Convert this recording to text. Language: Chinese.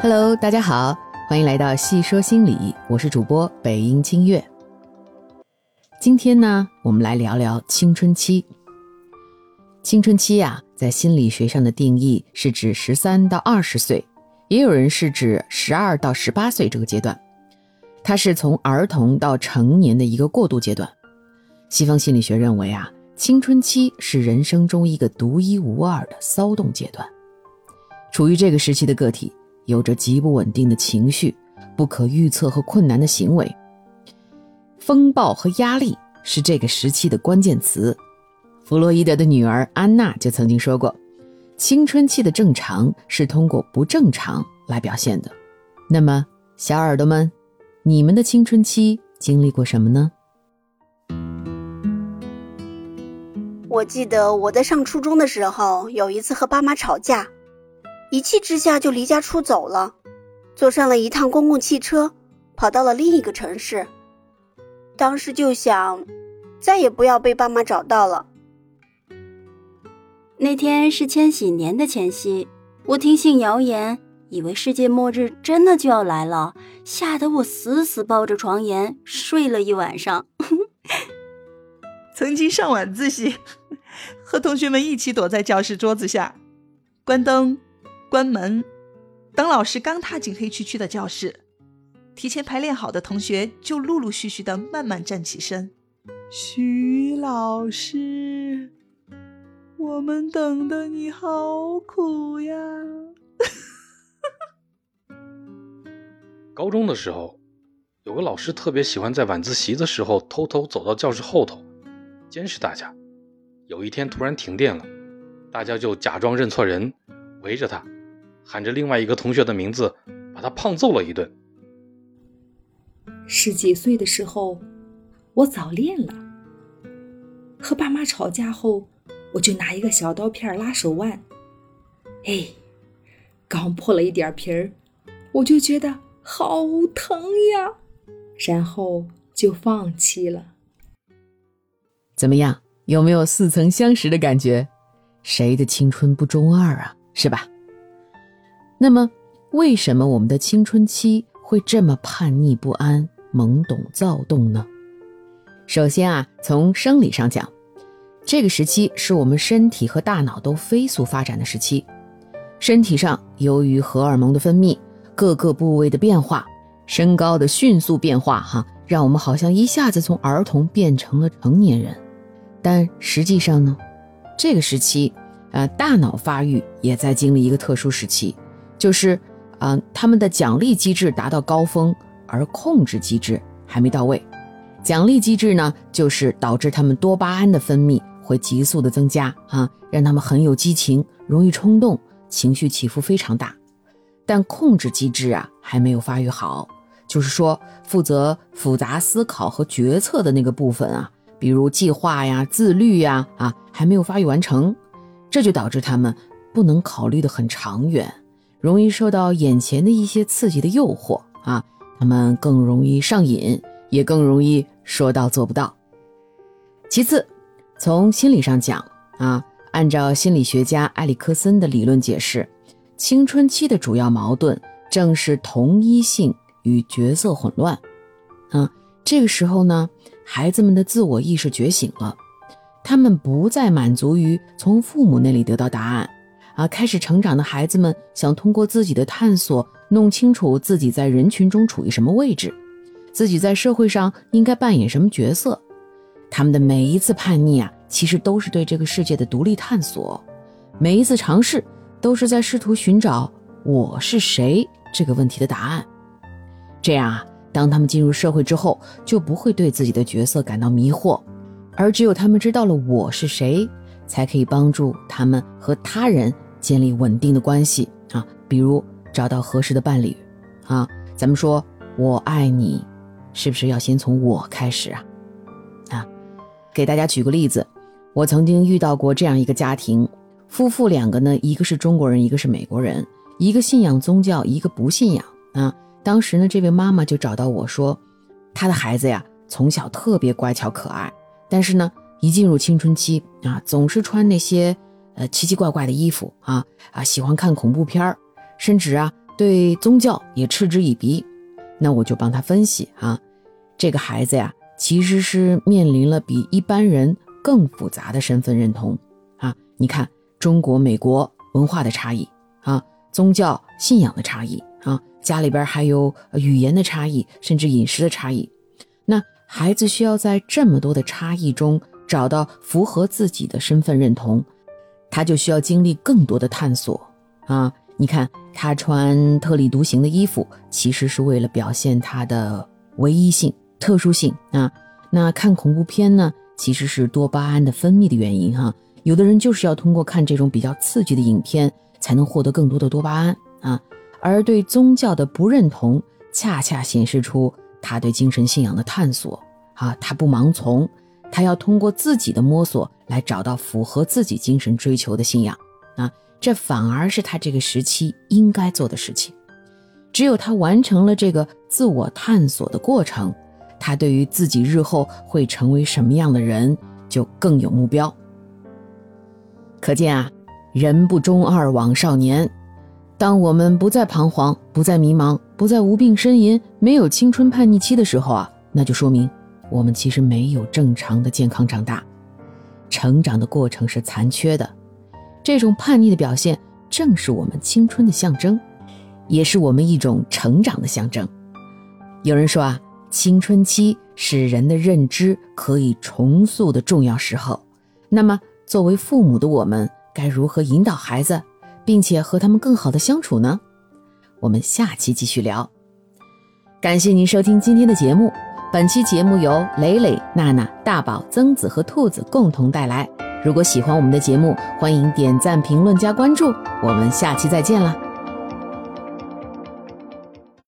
Hello，大家好，欢迎来到细说心理，我是主播北音清月。今天呢，我们来聊聊青春期。青春期呀，在心理学上的定义是指十三到二十岁，也有人是指十二到十八岁这个阶段。它是从儿童到成年的一个过渡阶段。西方心理学认为啊，青春期是人生中一个独一无二的骚动阶段。处于这个时期的个体。有着极不稳定的情绪，不可预测和困难的行为，风暴和压力是这个时期的关键词。弗洛伊德的女儿安娜就曾经说过：“青春期的正常是通过不正常来表现的。”那么，小耳朵们，你们的青春期经历过什么呢？我记得我在上初中的时候，有一次和爸妈吵架。一气之下就离家出走了，坐上了一趟公共汽车，跑到了另一个城市。当时就想，再也不要被爸妈找到了。那天是千禧年的前夕，我听信谣言，以为世界末日真的就要来了，吓得我死死抱着床沿睡了一晚上。曾经上晚自习，和同学们一起躲在教室桌子下，关灯。关门，等老师刚踏进黑黢黢的教室，提前排练好的同学就陆陆续续的慢慢站起身。徐老师，我们等的你好苦呀！高中的时候，有个老师特别喜欢在晚自习的时候偷偷走到教室后头，监视大家。有一天突然停电了，大家就假装认错人，围着他。喊着另外一个同学的名字，把他胖揍了一顿。十几岁的时候，我早恋了。和爸妈吵架后，我就拿一个小刀片拉手腕。哎，刚破了一点皮儿，我就觉得好疼呀，然后就放弃了。怎么样？有没有似曾相识的感觉？谁的青春不中二啊？是吧？那么，为什么我们的青春期会这么叛逆不安、懵懂躁动呢？首先啊，从生理上讲，这个时期是我们身体和大脑都飞速发展的时期。身体上由于荷尔蒙的分泌，各个部位的变化，身高的迅速变化，哈，让我们好像一下子从儿童变成了成年人。但实际上呢，这个时期，呃，大脑发育也在经历一个特殊时期。就是，啊，他们的奖励机制达到高峰，而控制机制还没到位。奖励机制呢，就是导致他们多巴胺的分泌会急速的增加，啊，让他们很有激情，容易冲动，情绪起伏非常大。但控制机制啊，还没有发育好，就是说，负责复杂思考和决策的那个部分啊，比如计划呀、自律呀，啊，还没有发育完成，这就导致他们不能考虑的很长远。容易受到眼前的一些刺激的诱惑啊，他们更容易上瘾，也更容易说到做不到。其次，从心理上讲啊，按照心理学家埃里克森的理论解释，青春期的主要矛盾正是同一性与角色混乱。啊，这个时候呢，孩子们的自我意识觉醒了，他们不再满足于从父母那里得到答案。啊，开始成长的孩子们想通过自己的探索，弄清楚自己在人群中处于什么位置，自己在社会上应该扮演什么角色。他们的每一次叛逆啊，其实都是对这个世界的独立探索；每一次尝试，都是在试图寻找“我是谁”这个问题的答案。这样啊，当他们进入社会之后，就不会对自己的角色感到迷惑，而只有他们知道了我是谁，才可以帮助他们和他人。建立稳定的关系啊，比如找到合适的伴侣啊。咱们说我爱你，是不是要先从我开始啊？啊，给大家举个例子，我曾经遇到过这样一个家庭，夫妇两个呢，一个是中国人，一个是美国人，一个信仰宗教，一个不信仰啊。当时呢，这位妈妈就找到我说，她的孩子呀，从小特别乖巧可爱，但是呢，一进入青春期啊，总是穿那些。呃，奇奇怪怪的衣服啊啊，喜欢看恐怖片儿，甚至啊对宗教也嗤之以鼻。那我就帮他分析啊，这个孩子呀，其实是面临了比一般人更复杂的身份认同啊。你看，中国、美国文化的差异啊，宗教信仰的差异啊，家里边还有语言的差异，甚至饮食的差异。那孩子需要在这么多的差异中找到符合自己的身份认同。他就需要经历更多的探索啊！你看，他穿特立独行的衣服，其实是为了表现他的唯一性、特殊性啊。那看恐怖片呢，其实是多巴胺的分泌的原因哈。有的人就是要通过看这种比较刺激的影片，才能获得更多的多巴胺啊。而对宗教的不认同，恰恰显示出他对精神信仰的探索啊，他不盲从。他要通过自己的摸索来找到符合自己精神追求的信仰，啊，这反而是他这个时期应该做的事情。只有他完成了这个自我探索的过程，他对于自己日后会成为什么样的人就更有目标。可见啊，人不中二枉少年。当我们不再彷徨、不再迷茫、不再无病呻吟、没有青春叛逆期的时候啊，那就说明。我们其实没有正常的健康长大，成长的过程是残缺的。这种叛逆的表现，正是我们青春的象征，也是我们一种成长的象征。有人说啊，青春期是人的认知可以重塑的重要时候。那么，作为父母的我们，该如何引导孩子，并且和他们更好的相处呢？我们下期继续聊。感谢您收听今天的节目。本期节目由磊磊、娜娜、大宝、曾子和兔子共同带来。如果喜欢我们的节目，欢迎点赞、评论、加关注。我们下期再见了。